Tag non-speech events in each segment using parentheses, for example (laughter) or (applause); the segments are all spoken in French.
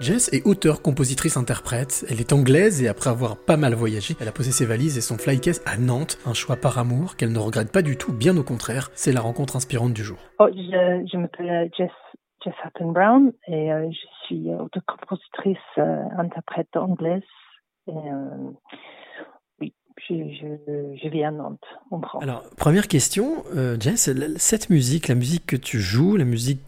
Jess est auteure, compositrice, interprète. Elle est anglaise et après avoir pas mal voyagé, elle a posé ses valises et son flycase à Nantes. Un choix par amour qu'elle ne regrette pas du tout, bien au contraire. C'est la rencontre inspirante du jour. Oh, je, m'appelle euh, Jess, Jess Happen Brown et euh, je suis auteure, compositrice, euh, interprète anglaise. Et, oui, je, je, je, vis à Nantes, en France. Alors, première question, Jess, cette musique, la musique que tu joues, la musique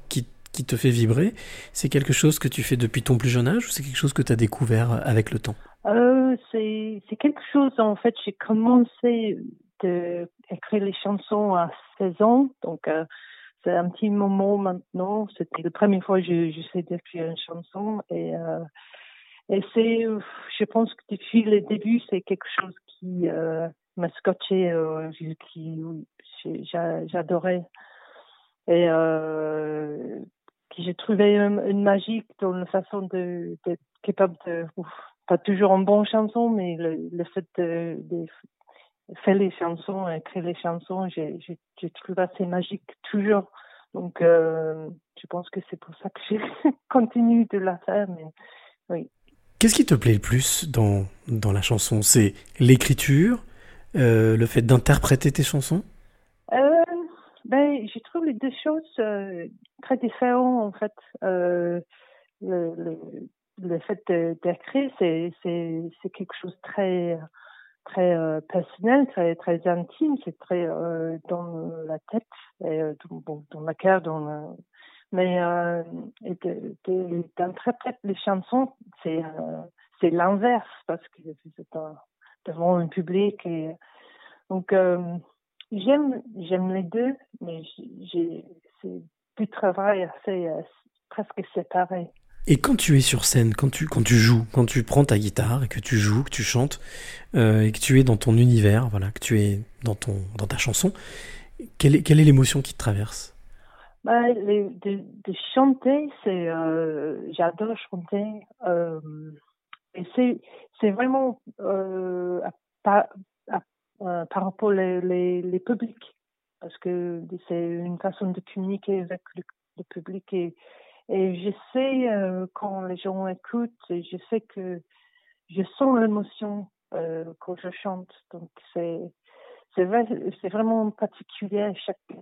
qui te fait vibrer, c'est quelque chose que tu fais depuis ton plus jeune âge ou c'est quelque chose que tu as découvert avec le temps? Euh, C'est quelque chose, en fait, j'ai commencé à écrire les chansons à 16 ans, donc euh, c'est un petit moment maintenant. C'était la première fois que j'essaie d'écrire une chanson et, euh, et c'est, je pense que depuis le début, c'est quelque chose qui euh, m'a scotché, euh, qui j'adorais. Et euh, j'ai trouvé une, magique dans la façon de d'être capable de pas toujours une bonne chanson mais le, fait de, faire les chansons écrire les chansons j'ai j'ai trouvé assez magique toujours. Donc euh, je pense que c'est pour ça que j'ai (laughs) continué de la faire mais oui. Qu'est-ce qui te plaît le plus dans dans la chanson? C'est l'écriture euh, le fait d'interpréter tes chansons? Ben, je trouve les deux choses euh, très différentes en fait. Euh, le, le, fait d'écrire, c'est c'est quelque chose de très très euh, personnel, très très intime, c'est très euh, dans la tête et dans, dans la cœur, dans la... mais d'interpréter les chansons, c'est c'est l'inverse parce que c'est devant un public et donc J'aime, j'aime les deux, mais j'ai, du travail assez, euh, presque séparé. Et quand tu es sur scène, quand tu, quand tu joues, quand tu prends ta guitare et que tu joues, que tu chantes, euh, et que tu es dans ton univers, voilà, que tu es dans, ton, dans ta chanson, quelle est, quelle est l'émotion qui te traverse? Bah, les, de, de, chanter, c'est, euh, j'adore chanter. Euh, et c'est, c'est vraiment euh, par rapport aux les, les publics, parce que c'est une façon de communiquer avec le, public et, et je sais euh, quand les gens écoutent, je sais que je sens l'émotion euh, quand je chante, donc c'est c'est vrai, c'est vraiment particulier,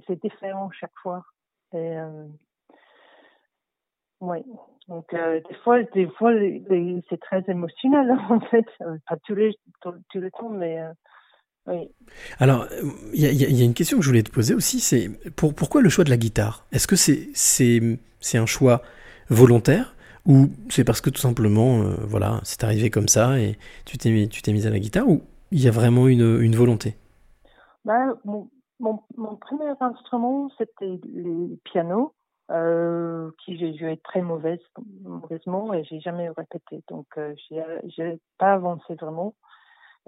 c'est différent chaque fois. Et, euh. Donc des fois, des fois, c'est très émotionnel (laughs) en fait, pas tous les tous, les temps, mais alors, il y, a une question que je voulais te poser aussi, c'est pour, pourquoi le choix de la guitare? Est-ce que c'est c'est un choix volontaire ou c'est parce que tout simplement, euh, voilà, c'est arrivé comme ça et tu t'es mis, tu t'es mise à la guitare ou il y a vraiment une, une volonté? Ben, mon, mon, premier instrument, c'était le piano, euh, qui j'ai joué très mauvaise, mauvaisement et j'ai jamais répété. Donc, euh, j'ai pas avancé vraiment.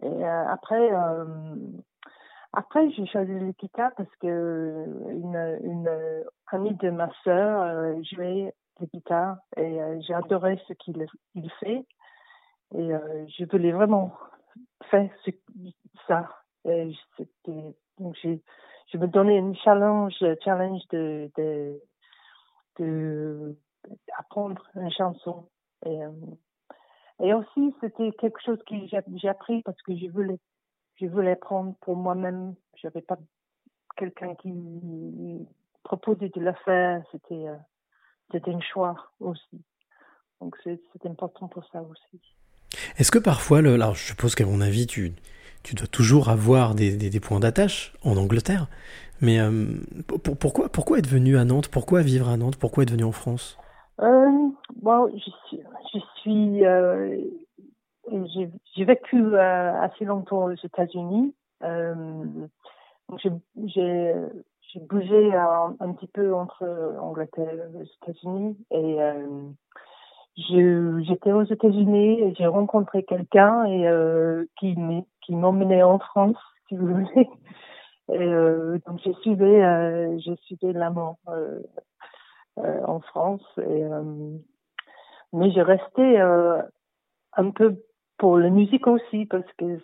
Et euh, après, euh, après, j'ai choisi le guitare parce que une, une amie de ma sœur euh, jouait guitare et j'ai adoré ce qu'il il fait. Et je voulais vraiment faire ça. Donc j'ai, je me donnais un challenge, challenge de, de, de apprendre une chanson. Et, et aussi, c'était quelque chose que j'ai appris parce que je voulais, je voulais prendre pour moi-même. Je n'avais pas quelqu'un qui proposait de le faire. C'était, euh, c'était un choix aussi. Donc, c'est important pour ça aussi. Est-ce que parfois, le, alors je suppose qu'à mon avis, tu, dois toujours avoir des, des, points d'attache en Angleterre, mais euh, pourquoi, pourquoi être venu à Nantes? Pourquoi vivre à Nantes? Pourquoi être venu en France? Euh, bon, je suis, je euh, j'ai vécu euh, assez longtemps aux États-Unis. J'ai bougé un, petit peu entre Angleterre et les États-Unis et j'étais aux États-Unis et j'ai rencontré quelqu'un et qui qui m'emmenait en France, (laughs) si vous voulez. Et, donc j'ai suivi, euh, j'ai suivi l'amour en France. Et, euh, mais j'ai resté euh, un peu pour la musique aussi parce que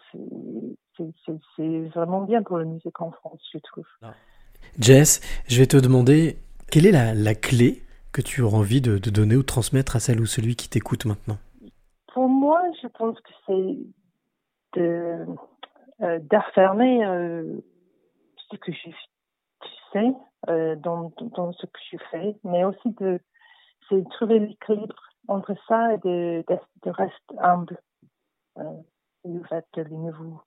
c'est vraiment bien pour la musique en France, je trouve. Jess, je vais te demander quelle est la, la clé que tu auras envie de, donner ou de transmettre à celle ou celui qui t'écoute maintenant? Pour moi, je pense que c'est de, euh, d'affirmer euh, ce que je, sais euh, dans, dans, ce que je fais, mais aussi de c'est trouver l'équilibre entre ça et de, de, rester humble. Euh, fait que les nouveaux